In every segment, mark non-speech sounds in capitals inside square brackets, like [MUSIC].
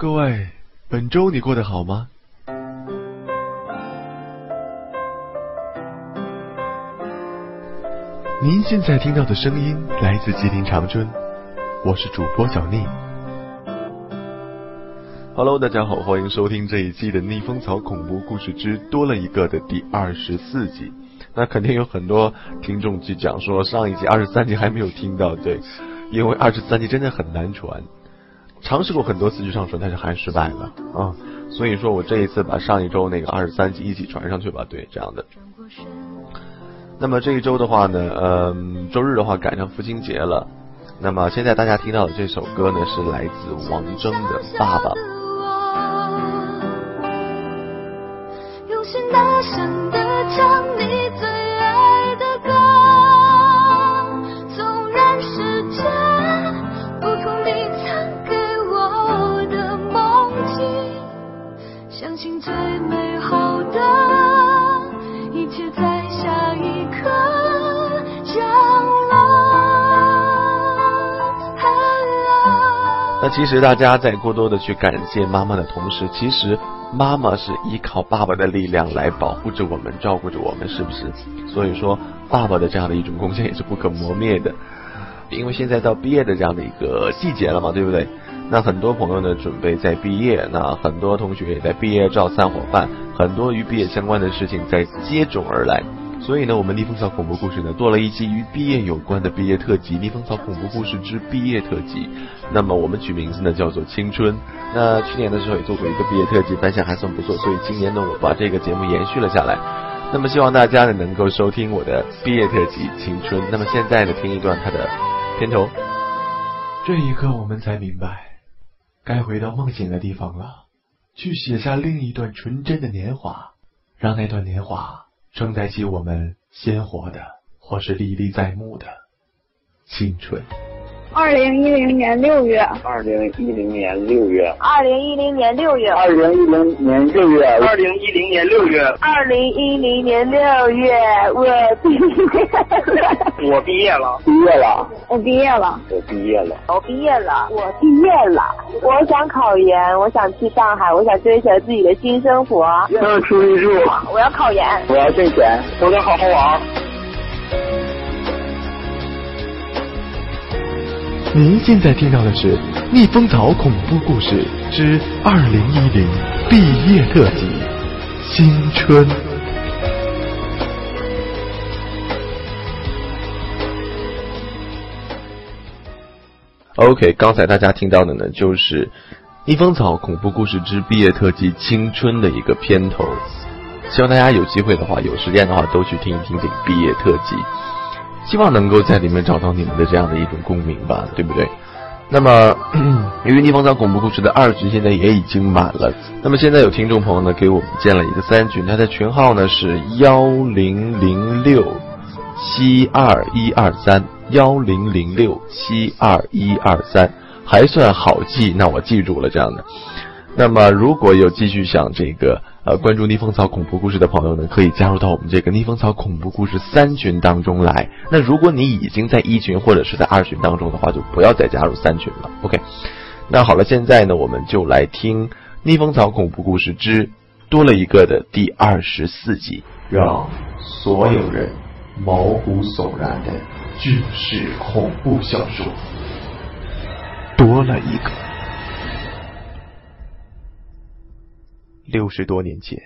各位，本周你过得好吗？您现在听到的声音来自吉林长春，我是主播小逆。Hello，大家好，欢迎收听这一期的《逆风草恐怖故事之多了一个》的第二十四集。那肯定有很多听众去讲说上一集二十三集还没有听到，对，因为二十三集真的很难传。尝试过很多次去上传，但是还是失败了啊！所以说我这一次把上一周那个二十三集一起传上去吧，对，这样的。那么这一周的话呢，嗯，周日的话赶上父亲节了。那么现在大家听到的这首歌呢，是来自王铮的《爸爸》。情最美好的一切在下一那其实大家在过多的去感谢妈妈的同时，其实妈妈是依靠爸爸的力量来保护着我们、照顾着我们，是不是？所以说，爸爸的这样的一种贡献也是不可磨灭的。因为现在到毕业的这样的一个季节了嘛，对不对？那很多朋友呢准备在毕业，那很多同学也在毕业照散伙饭，很多与毕业相关的事情在接踵而来。所以呢，我们逆风草恐怖故事呢做了一期与毕业有关的毕业特辑——逆风草恐怖故事之毕业特辑。那么我们取名字呢叫做青春。那去年的时候也做过一个毕业特辑，反响还算不错。所以今年呢，我把这个节目延续了下来。那么希望大家呢能够收听我的毕业特辑《青春》。那么现在呢，听一段它的片头。这一刻，我们才明白，该回到梦醒的地方了，去写下另一段纯真的年华，让那段年华。承载起我们鲜活的，或是历历在目的青春。二零一零年六月，二零一零年六月，二零一零年六月，二零一零年六月，二零一零年六月，二零一零年六月，我毕业，我毕业了，毕业了，我毕业了，我毕业了，我毕业了，我毕业了，我想考研，我想去上海，我想追求自己的新生活，我要出去住，我要考研，我要挣钱，我想好好玩。您现在听到的是《逆风草恐怖故事之二零一零毕业特辑·青春》。OK，刚才大家听到的呢，就是《逆风草恐怖故事之毕业特辑·青春》的一个片头。希望大家有机会的话，有时间的话，都去听一听这个毕业特辑。希望能够在里面找到你们的这样的一种共鸣吧，对不对？那么，[CLEARS THROAT] 由于逆风草恐怖故事的二群现在也已经满了，那么现在有听众朋友呢给我们建了一个三群，他的群号呢是幺零零六七二一二三幺零零六七二一二三，还算好记，那我记住了这样的。那么，如果有继续想这个。呃，关注逆风草恐怖故事的朋友呢，可以加入到我们这个逆风草恐怖故事三群当中来。那如果你已经在一群或者是在二群当中的话，就不要再加入三群了。OK，那好了，现在呢，我们就来听逆风草恐怖故事之多了一个的第二十四集，让所有人毛骨悚然的军事恐怖小说多了一个。六十多年前，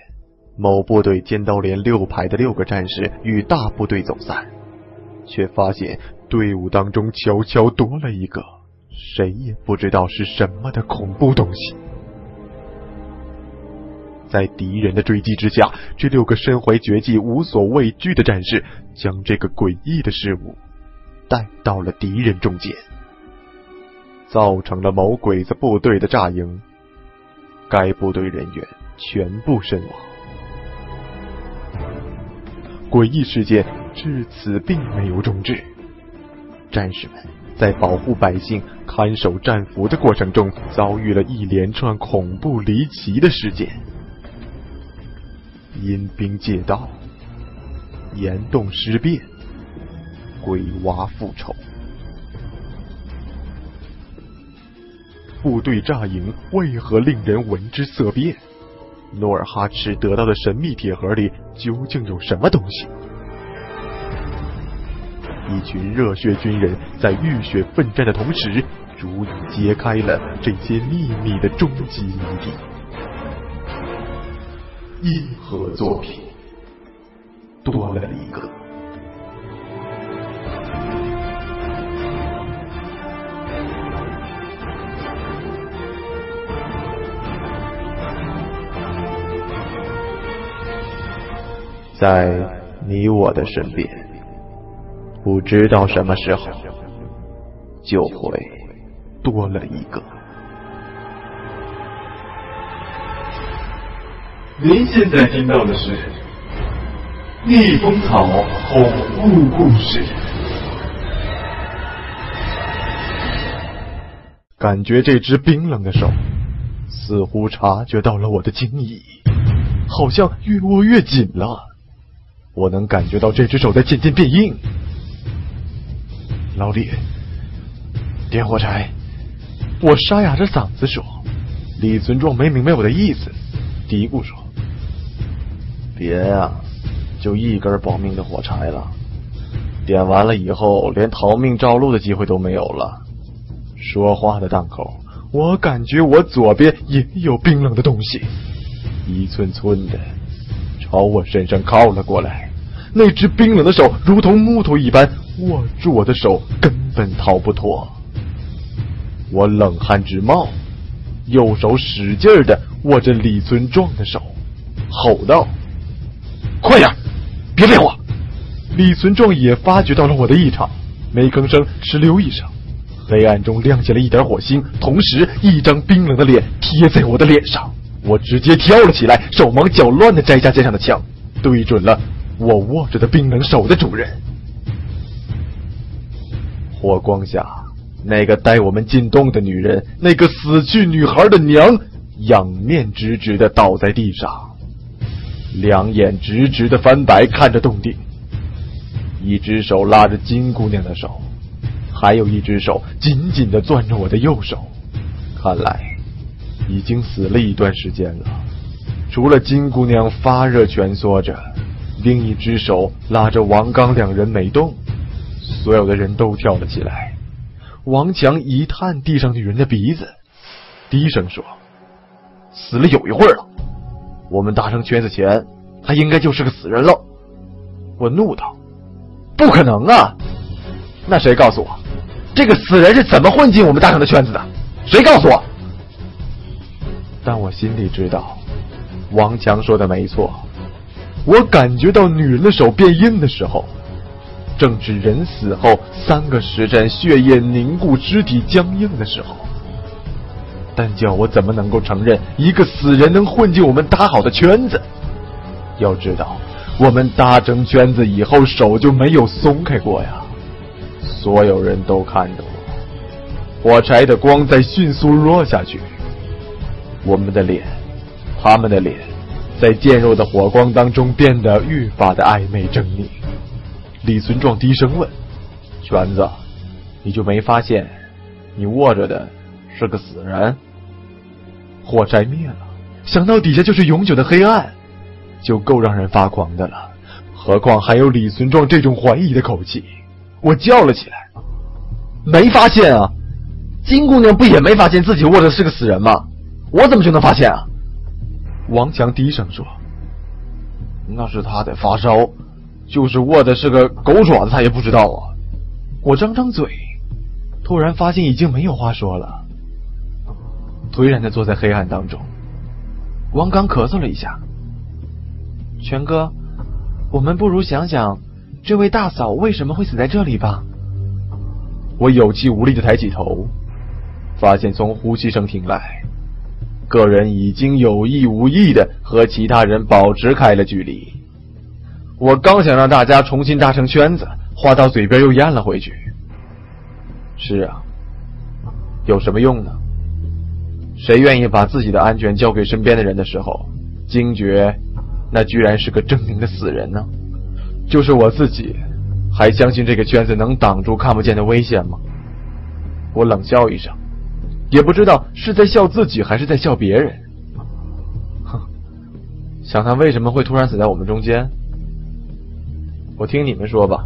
某部队尖刀连六排的六个战士与大部队走散，却发现队伍当中悄悄多了一个谁也不知道是什么的恐怖东西。在敌人的追击之下，这六个身怀绝技、无所畏惧的战士将这个诡异的事物带到了敌人中间，造成了某鬼子部队的炸营。该部队人员。全部身亡。诡异事件至此并没有终止，战士们在保护百姓、看守战俘的过程中，遭遇了一连串恐怖离奇的事件：阴兵借道、岩洞尸变、鬼娃复仇。部队扎营为何令人闻之色变？努尔哈赤得到的神秘铁盒里究竟有什么东西？一群热血军人在浴血奋战的同时，逐一揭开了这些秘密的终极谜底。硬核作品多了一个。在你我的身边，不知道什么时候就会多了一个。您现在听到的是《逆风草恐怖故事》。感觉这只冰冷的手似乎察觉到了我的惊异，好像越握越紧了。我能感觉到这只手在渐渐变硬。老李，点火柴！我沙哑着嗓子说。李存壮没明白我的意思，嘀咕说：“别呀，就一根保命的火柴了。点完了以后，连逃命照路的机会都没有了。”说话的档口，我感觉我左边也有冰冷的东西，一寸寸的。朝我身上靠了过来，那只冰冷的手如同木头一般握住我的手，根本逃不脱。我冷汗直冒，右手使劲的握着李存壮的手，吼道：“快点，别废话！”李存壮也发觉到了我的异常，没吭声，哧溜一声，黑暗中亮起了一点火星，同时一张冰冷的脸贴在我的脸上。我直接跳了起来，手忙脚乱的摘下肩上的枪，对准了我握着的冰冷手的主人。火光下，那个带我们进洞的女人，那个死去女孩的娘，仰面直直的倒在地上，两眼直直的翻白看着洞顶。一只手拉着金姑娘的手，还有一只手紧紧的攥着我的右手，看来。已经死了一段时间了，除了金姑娘发热蜷缩着，另一只手拉着王刚两人没动。所有的人都跳了起来。王强一探地上女人的鼻子，低声说：“死了有一会儿了。我们搭成圈子前，他应该就是个死人了。”我怒道：“不可能啊！那谁告诉我，这个死人是怎么混进我们搭成的圈子的？谁告诉我？”但我心里知道，王强说的没错。我感觉到女人的手变硬的时候，正是人死后三个时辰血液凝固、肢体僵硬的时候。但叫我怎么能够承认一个死人能混进我们搭好的圈子？要知道，我们搭成圈子以后，手就没有松开过呀。所有人都看着我，火柴的光在迅速弱下去。我们的脸，他们的脸，在渐弱的火光当中变得愈发的暧昧狰狞。李存壮低声问：“圈子，你就没发现，你握着的是个死人？”火柴灭了，想到底下就是永久的黑暗，就够让人发狂的了。何况还有李存壮这种怀疑的口气，我叫了起来：“没发现啊！金姑娘不也没发现自己握的是个死人吗？”我怎么就能发现啊？王强低声说：“那是他在发烧，就是握的是个狗爪子，他也不知道啊。”我张张嘴，突然发现已经没有话说了，颓然的坐在黑暗当中。王刚咳嗽了一下：“全哥，我们不如想想，这位大嫂为什么会死在这里吧？”我有气无力的抬起头，发现从呼吸声听来。个人已经有意无意的和其他人保持开了距离。我刚想让大家重新搭成圈子，话到嘴边又咽了回去。是啊，有什么用呢？谁愿意把自己的安全交给身边的人的时候，惊觉那居然是个狰狞的死人呢？就是我自己，还相信这个圈子能挡住看不见的危险吗？我冷笑一声，也不知道是在笑自己还是在笑别人。哼，想他为什么会突然死在我们中间？我听你们说吧，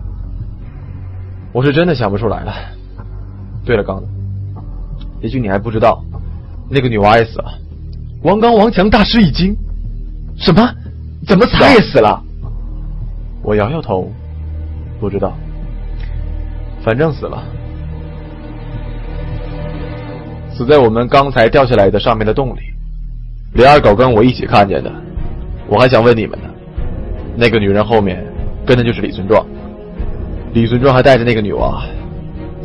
我是真的想不出来了。对了，刚子，也许你还不知道，那个女娃也死了。王刚、王强大吃一惊：“什么？怎么死？他也死了？”我摇摇头，不知道，反正死了。死在我们刚才掉下来的上面的洞里，李二狗跟我一起看见的。我还想问你们呢，那个女人后面跟的就是李存壮，李存壮还带着那个女娃，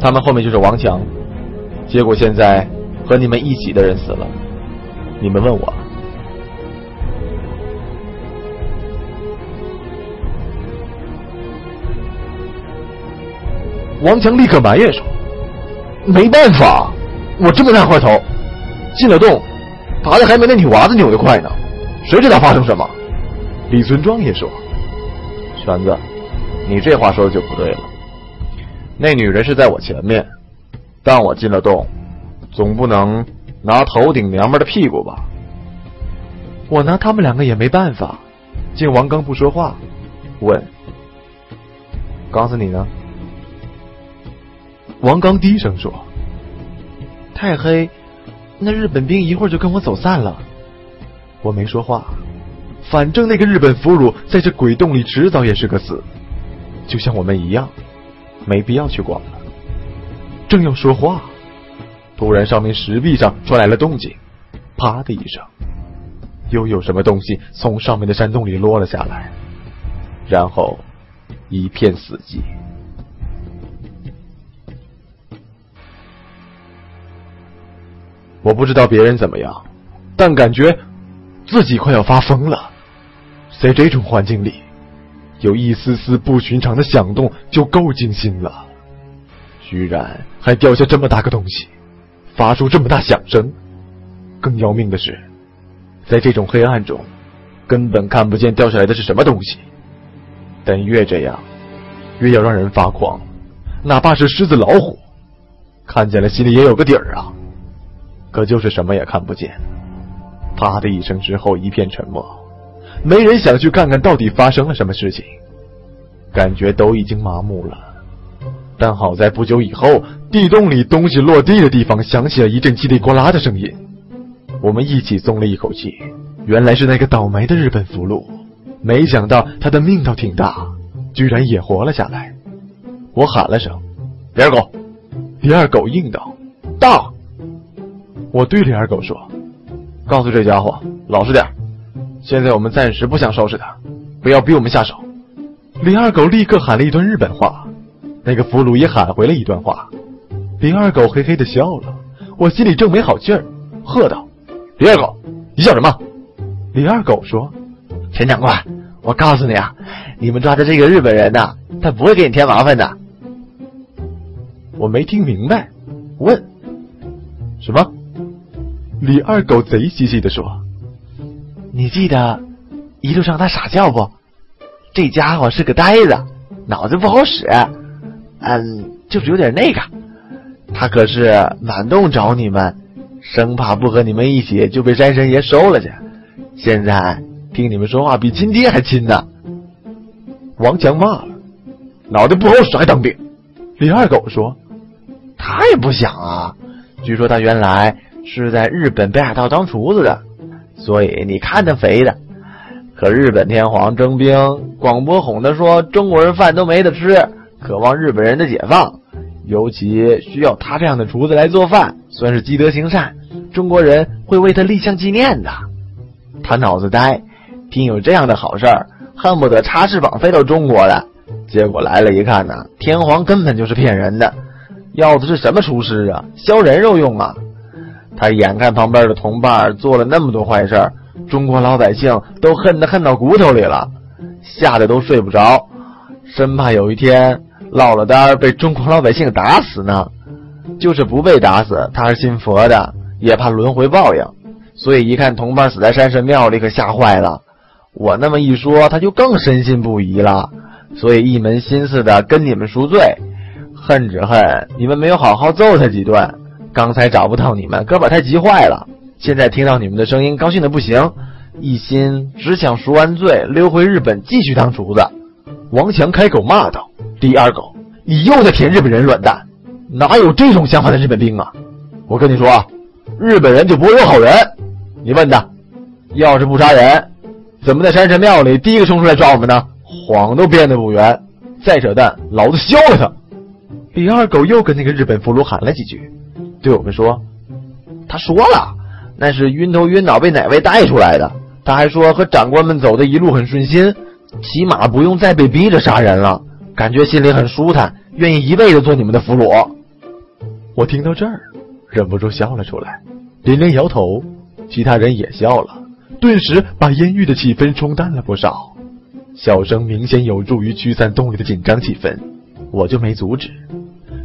他们后面就是王强，结果现在和你们一起的人死了，你们问我？王强立刻埋怨说：“没办法。”我这么大块头，进了洞，爬的还没那女娃子扭的快呢，谁知道发生什么？李存庄也说：“全子，你这话说的就不对了。那女人是在我前面，但我进了洞，总不能拿头顶娘们的屁股吧？我拿他们两个也没办法。”见王刚不说话，问：“刚子你呢？”王刚低声说。太黑，那日本兵一会儿就跟我走散了。我没说话，反正那个日本俘虏在这鬼洞里迟早也是个死，就像我们一样，没必要去管了。正要说话，突然上面石壁上传来了动静，啪的一声，又有什么东西从上面的山洞里落了下来，然后一片死寂。我不知道别人怎么样，但感觉自己快要发疯了。在这种环境里，有一丝丝不寻常的响动就够惊心了，居然还掉下这么大个东西，发出这么大响声。更要命的是，在这种黑暗中，根本看不见掉下来的是什么东西。但越这样，越要让人发狂。哪怕是狮子老虎，看见了心里也有个底儿啊。可就是什么也看不见，啪的一声之后，一片沉默，没人想去看看到底发生了什么事情，感觉都已经麻木了。但好在不久以后，地洞里东西落地的地方响起了一阵叽里呱啦的声音，我们一起松了一口气。原来是那个倒霉的日本俘虏，没想到他的命倒挺大，居然也活了下来。我喊了声：“李二狗！”李二狗应道：“到。”我对李二狗说：“告诉这家伙老实点现在我们暂时不想收拾他，不要逼我们下手。”李二狗立刻喊了一段日本话，那个俘虏也喊回了一段话。李二狗嘿嘿的笑了，我心里正没好气儿，喝道：“李二狗，你笑什么？”李二狗说：“陈长官，我告诉你啊，你们抓的这个日本人呐，他不会给你添麻烦的。”我没听明白，问：“什么？”李二狗贼兮兮的说：“你记得一路上他傻笑不？这家伙是个呆子，脑子不好使。嗯，就是有点那个。他可是满洞找你们，生怕不和你们一起就被山神爷收了去。现在听你们说话比亲爹还亲呢。”王强骂了：“脑袋不好使还当兵？”李二狗说：“他也不想啊。据说他原来……”是在日本北海道当厨子的，所以你看他肥的。可日本天皇征兵，广播哄他说中国人饭都没得吃，渴望日本人的解放，尤其需要他这样的厨子来做饭，算是积德行善，中国人会为他立像纪念的。他脑子呆，听有这样的好事儿，恨不得插翅膀飞到中国来。结果来了一看呢，天皇根本就是骗人的，要的是什么厨师啊？削人肉用啊！他眼看旁边的同伴做了那么多坏事中国老百姓都恨得恨到骨头里了，吓得都睡不着，生怕有一天落了单被中国老百姓打死呢。就是不被打死，他是信佛的，也怕轮回报应，所以一看同伴死在山神庙里，可吓坏了。我那么一说，他就更深信不疑了，所以一门心思的跟你们赎罪，恨只恨你们没有好好揍他几顿。刚才找不到你们，胳膊太急坏了。现在听到你们的声音，高兴的不行，一心只想赎完罪，溜回日本继续当厨子。王强开口骂道：“李二狗，你又在舔日本人软蛋，哪有这种想法的日本兵啊？我跟你说啊，日本人就不会有好人。你问他，要是不杀人，怎么在山神庙里第一个冲出来抓我们呢？谎都编得不圆，再扯淡，老子削了他！”李二狗又跟那个日本俘虏喊了几句，对我们说：“他说了。”那是晕头晕脑被哪位带出来的？他还说和长官们走的一路很顺心，起码不用再被逼着杀人了，感觉心里很舒坦，愿意一辈子做你们的俘虏。我听到这儿，忍不住笑了出来。连连摇头，其他人也笑了，顿时把烟郁的气氛冲淡了不少。笑声明显有助于驱散洞里的紧张气氛，我就没阻止。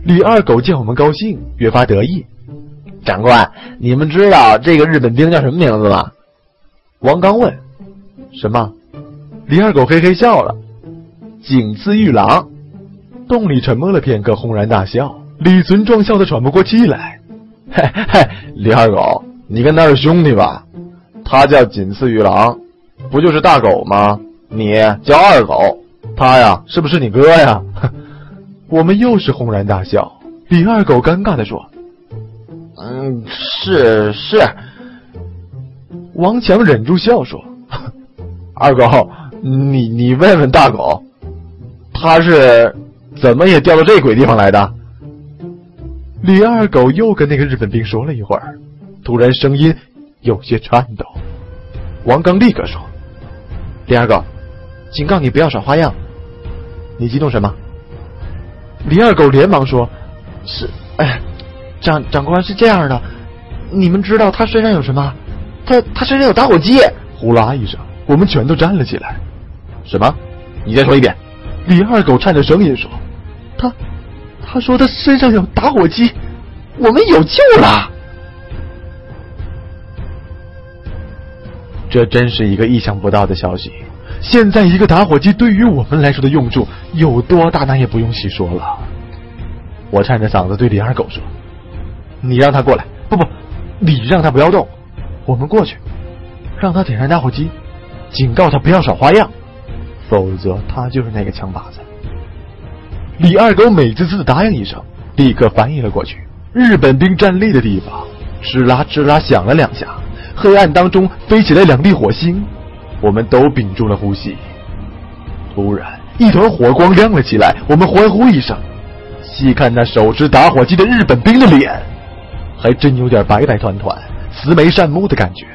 李二狗见我们高兴，越发得意。长官，你们知道这个日本兵叫什么名字吗？王刚问。什么？李二狗嘿嘿笑了。井次玉郎。洞里沉默了片刻，轰然大笑。李存壮笑得喘不过气来。嘿嘿，李二狗，你跟他是兄弟吧？他叫锦次玉郎，不就是大狗吗？你叫二狗，他呀，是不是你哥呀？我们又是轰然大笑。李二狗尴尬地说。嗯，是是。王强忍住笑说：“ [LAUGHS] 二狗，你你问问大狗，他是怎么也掉到这鬼地方来的？”李二狗又跟那个日本兵说了一会儿，突然声音有些颤抖。王刚立刻说：“李二狗，警告你不要耍花样。”你激动什么？李二狗连忙说：“是，哎。”长长官是这样的，你们知道他身上有什么？他他身上有打火机！呼啦一声，我们全都站了起来。什么？你再说一遍。李二狗颤着声音说：“他，他说他身上有打火机，我们有救了。”这真是一个意想不到的消息。现在一个打火机对于我们来说的用处有多大，那也不用细说了。我颤着嗓子对李二狗说。你让他过来，不不，你让他不要动，我们过去，让他点燃打火机，警告他不要耍花样，否则他就是那个枪靶子。李二狗美滋滋的答应一声，立刻翻译了过去。日本兵站立的地方，吱啦吱啦响了两下，黑暗当中飞起来两粒火星，我们都屏住了呼吸。突然，一团火光亮了起来，我们欢呼一声，细看那手持打火机的日本兵的脸。还真有点白白团团、慈眉善目的感觉。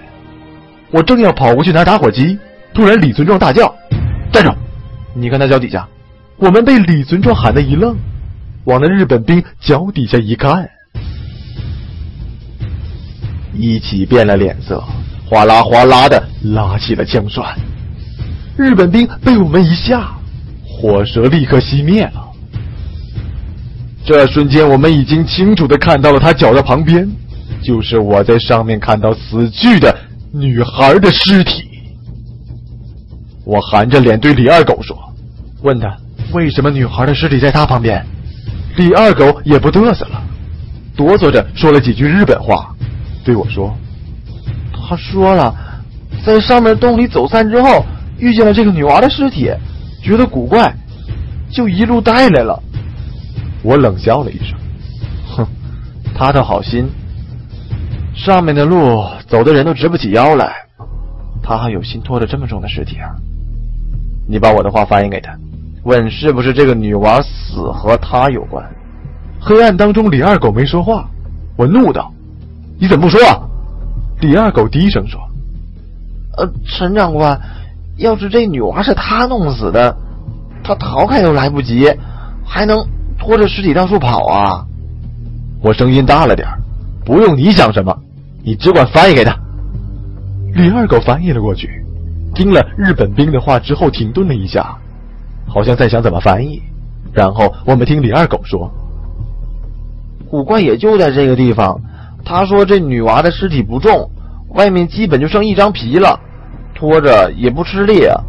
我正要跑过去拿打火机，突然李存壮大叫：“站住！你看他脚底下！”我们被李存壮喊得一愣，往那日本兵脚底下一看，一起变了脸色，哗啦哗啦的拉起了枪栓。日本兵被我们一吓，火舌立刻熄灭了。这瞬间，我们已经清楚的看到了他脚的旁边，就是我在上面看到死去的女孩的尸体。我含着脸对李二狗说：“问他为什么女孩的尸体在他旁边。”李二狗也不嘚瑟了，哆嗦着说了几句日本话，对我说：“他说了，在上面洞里走散之后，遇见了这个女娃的尸体，觉得古怪，就一路带来了。”我冷笑了一声，哼，他的好心。上面的路走的人都直不起腰来，他还有心拖着这么重的尸体啊！你把我的话翻译给他，问是不是这个女娃死和他有关？黑暗当中，李二狗没说话。我怒道：“你怎么不说？”李二狗低声说：“呃，陈长官，要是这女娃是他弄死的，他逃开都来不及，还能……”拖着尸体到处跑啊！我声音大了点不用你想什么，你只管翻译给他。李二狗翻译了过去，听了日本兵的话之后停顿了一下，好像在想怎么翻译。然后我们听李二狗说：“古怪也就在这个地方。他说这女娃的尸体不重，外面基本就剩一张皮了，拖着也不吃力啊。”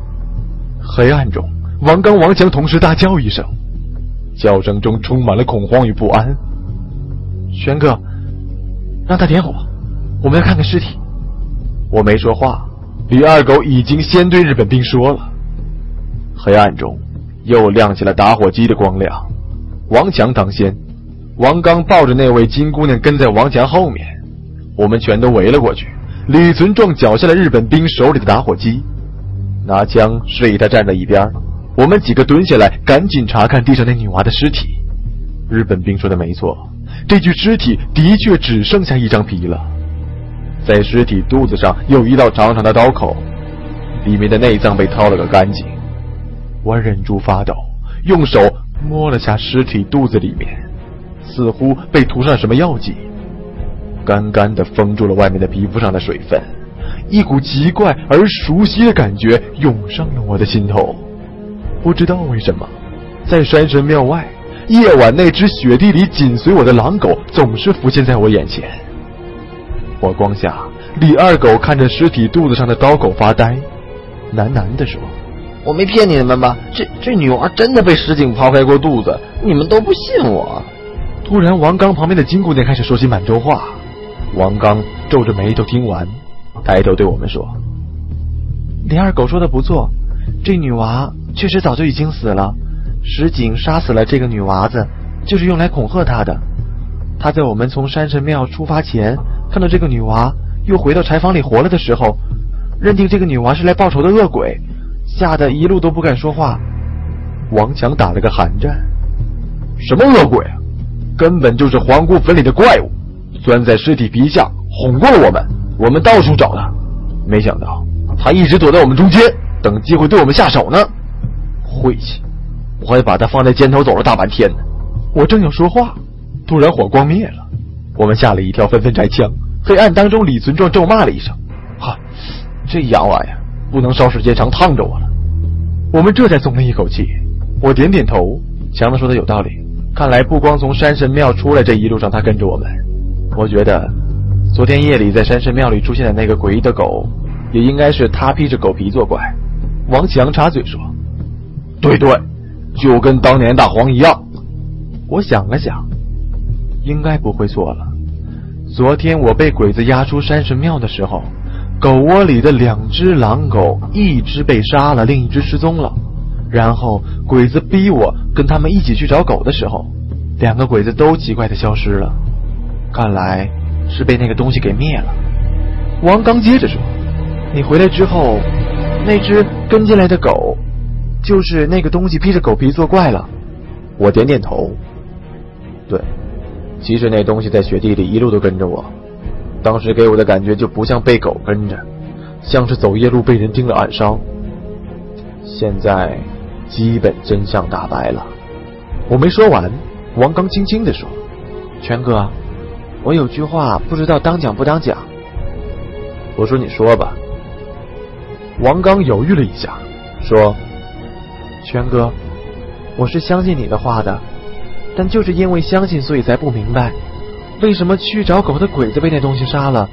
黑暗中，王刚、王强同时大叫一声。叫声中充满了恐慌与不安。玄哥，让他点火，我们要看看尸体。我没说话，李二狗已经先对日本兵说了。黑暗中又亮起了打火机的光亮，王强当先，王刚抱着那位金姑娘跟在王强后面，我们全都围了过去。李存壮缴下了日本兵手里的打火机，拿枪示意他站在一边。我们几个蹲下来，赶紧查看地上那女娃的尸体。日本兵说的没错，这具尸体的确只剩下一张皮了。在尸体肚子上有一道长长的刀口，里面的内脏被掏了个干净。我忍住发抖，用手摸了下尸体肚子里面，似乎被涂上什么药剂，干干的封住了外面的皮肤上的水分。一股奇怪而熟悉的感觉涌上了我的心头。不知道为什么，在山神庙外，夜晚那只雪地里紧随我的狼狗总是浮现在我眼前。火光下，李二狗看着尸体肚子上的刀口发呆，喃喃地说：“我没骗你们吧？这这女娃真的被石井刨开过肚子，你们都不信我。”突然，王刚旁边的金姑娘开始说起满洲话。王刚皱着眉头听完，抬头对我们说：“李二狗说的不错，这女娃。”确实早就已经死了，石井杀死了这个女娃子，就是用来恐吓她的。他在我们从山神庙出发前，看到这个女娃又回到柴房里活了的时候，认定这个女娃是来报仇的恶鬼，吓得一路都不敢说话。王强打了个寒战：“什么恶鬼啊？根本就是皇姑坟里的怪物，钻在尸体皮下哄过了我们。我们到处找他，没想到他一直躲在我们中间，等机会对我们下手呢。”晦气！我还把他放在肩头走了大半天呢。我正要说话，突然火光灭了，我们吓了一跳，纷纷摘枪。黑暗当中，李存壮咒骂了一声：“哈，这洋玩意不能烧时间长，烫着我了。”我们这才松了一口气。我点点头。强子说的有道理，看来不光从山神庙出来，这一路上他跟着我们。我觉得，昨天夜里在山神庙里出现的那个诡异的狗，也应该是他披着狗皮作怪。王强插嘴说。对对，就跟当年大黄一样。我想了想，应该不会错了。昨天我被鬼子押出山神庙的时候，狗窝里的两只狼狗，一只被杀了，另一只失踪了。然后鬼子逼我跟他们一起去找狗的时候，两个鬼子都奇怪的消失了。看来是被那个东西给灭了。王刚接着说：“你回来之后，那只跟进来的狗。”就是那个东西披着狗皮作怪了，我点点头。对，其实那东西在雪地里一路都跟着我，当时给我的感觉就不像被狗跟着，像是走夜路被人盯了暗梢。现在基本真相大白了。我没说完，王刚轻轻地说：“权哥，我有句话不知道当讲不当讲。”我说：“你说吧。”王刚犹豫了一下，说。权哥，我是相信你的话的，但就是因为相信，所以才不明白，为什么去找狗的鬼子被那东西杀了，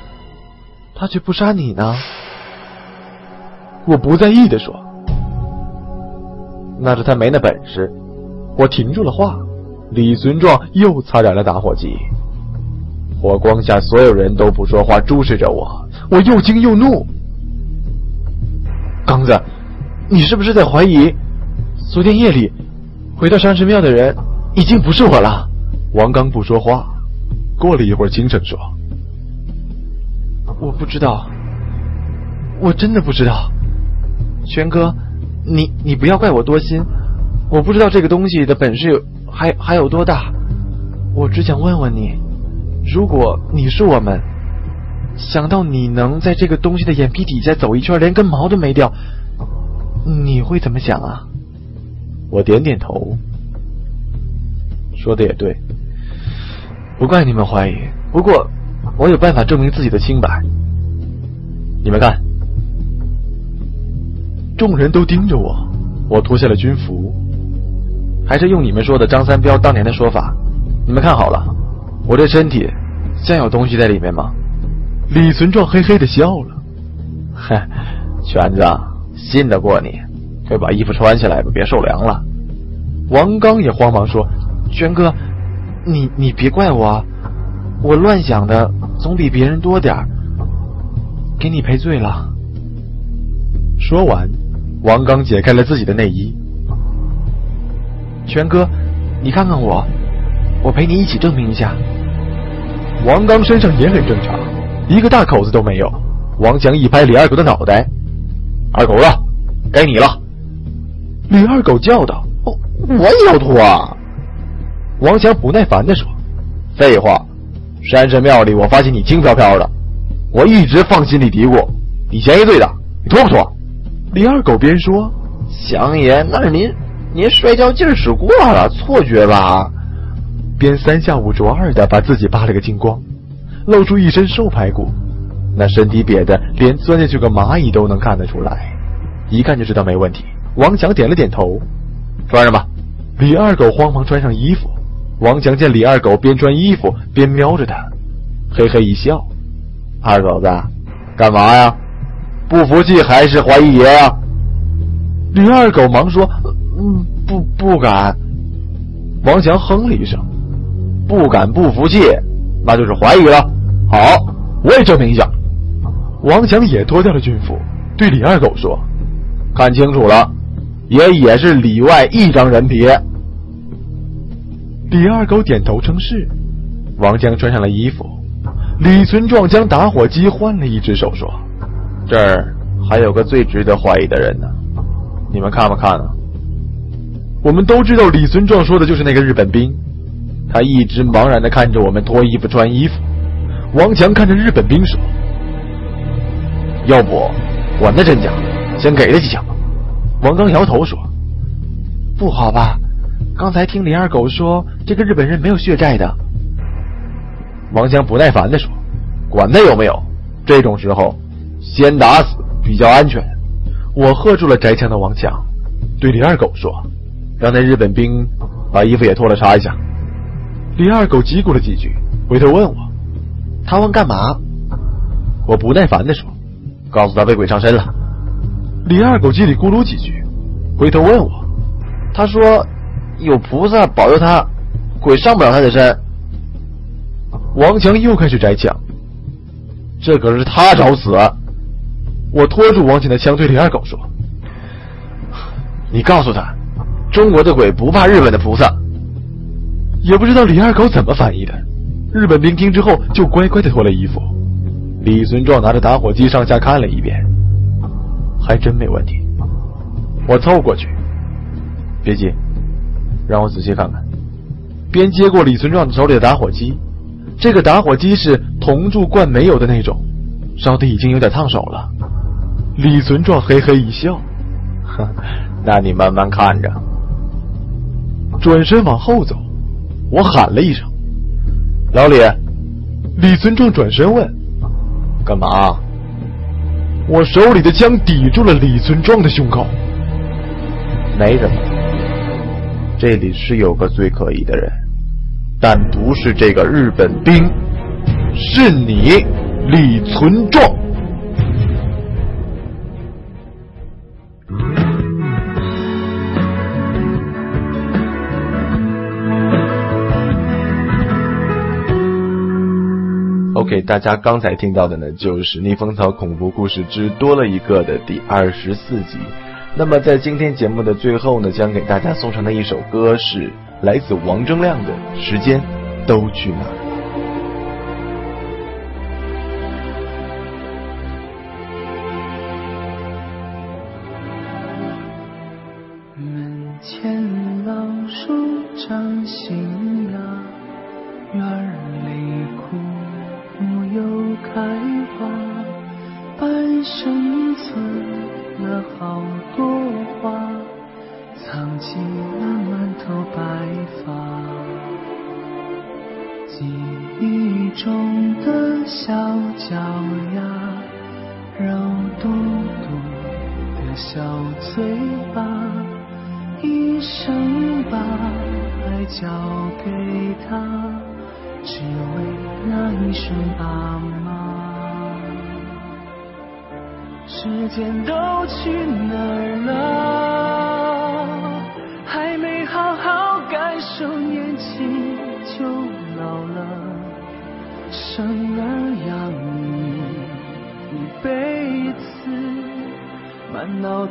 他却不杀你呢？我不在意的说：“那是他没那本事。”我停住了话。李存壮又擦燃了打火机，火光下，所有人都不说话，注视着我。我又惊又怒：“刚子，你是不是在怀疑？”昨天夜里回到山神庙的人已经不是我了。王刚不说话，过了一会儿，轻声说：“我不知道，我真的不知道。全哥，你你不要怪我多心，我不知道这个东西的本事有还还有多大。我只想问问你，如果你是我们，想到你能在这个东西的眼皮底下走一圈，连根毛都没掉，你会怎么想啊？”我点点头，说的也对，不怪你们怀疑。不过，我有办法证明自己的清白。你们看，众人都盯着我，我脱下了军服，还是用你们说的张三彪当年的说法。你们看好了，我这身体像有东西在里面吗？李存壮嘿嘿的笑了，嗨，全子，信得过你。快把衣服穿起来吧，别受凉了。王刚也慌忙说：“娟哥，你你别怪我，我乱想的总比别人多点儿，给你赔罪了。说完，王刚解开了自己的内衣。权哥，你看看我，我陪你一起证明一下。王刚身上也很正常，一个大口子都没有。王强一拍李二狗的脑袋：“二狗子，该你了。”李二狗叫道：“哦，我也要脱啊！”王强不耐烦地说：“废话，山神庙里我发现你轻飘飘的，我一直放心里嘀咕，你嫌疑最大，你脱不脱？”李二狗边说：“祥爷，那是您您摔跤劲使过了，错觉吧？”边三下五除二的把自己扒了个精光，露出一身瘦排骨。那身体瘪的，连钻进去个蚂蚁都能看得出来，一看就知道没问题。王强点了点头，穿上吧。李二狗慌忙穿上衣服。王强见李二狗边穿衣服边瞄着他，嘿嘿一笑：“二狗子，干嘛呀？不服气还是怀疑爷啊？”李二狗忙说：“嗯，不，不敢。”王强哼了一声：“不敢不服气，那就是怀疑了。好，我也证明一下。”王强也脱掉了军服，对李二狗说：“看清楚了，爷也是里外一张人皮。”李二狗点头称是。王强穿上了衣服，李存壮将打火机换了一只手，说：“这儿还有个最值得怀疑的人呢，你们看不看啊？”我们都知道李存壮说的就是那个日本兵，他一直茫然的看着我们脱衣服穿衣服。王强看着日本兵说。要不，管他真假，先给他几枪。王刚摇头说：“不好吧？刚才听李二狗说，这个日本人没有血债的。”王强不耐烦的说：“管他有没有，这种时候先打死比较安全。”我喝住了摘枪的王强，对李二狗说：“让那日本兵把衣服也脱了查一下。”李二狗嘀咕了几句，回头问我：“他问干嘛？”我不耐烦的说。告诉他被鬼上身了。李二狗叽里咕噜几句，回头问我：“他说有菩萨保佑他，鬼上不了他的身。”王强又开始摘枪，这可是他找死。我拖住王强的枪，对李二狗说：“你告诉他，中国的鬼不怕日本的菩萨。”也不知道李二狗怎么翻译的，日本兵听之后就乖乖的脱了衣服。李存壮拿着打火机上下看了一遍，还真没问题。我凑过去，别急，让我仔细看看。边接过李存壮手里的打火机，这个打火机是铜铸罐煤油的那种，烧的已经有点烫手了。李存壮嘿嘿一笑，哼，[LAUGHS] 那你慢慢看着。转身往后走，我喊了一声：“老李。”李存壮转身问。干嘛？我手里的枪抵住了李存壮的胸口。没什么，这里是有个最可疑的人，但不是这个日本兵，是你，李存壮。给大家刚才听到的呢，就是《逆风草恐怖故事之多了一个》的第二十四集。那么在今天节目的最后呢，将给大家送上的一首歌是来自王铮亮的《时间都去哪儿》。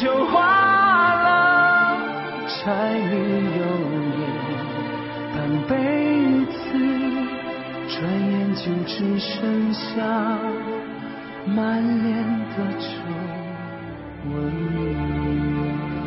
就化了，柴米油盐半辈子，转眼就只剩下满脸的皱纹。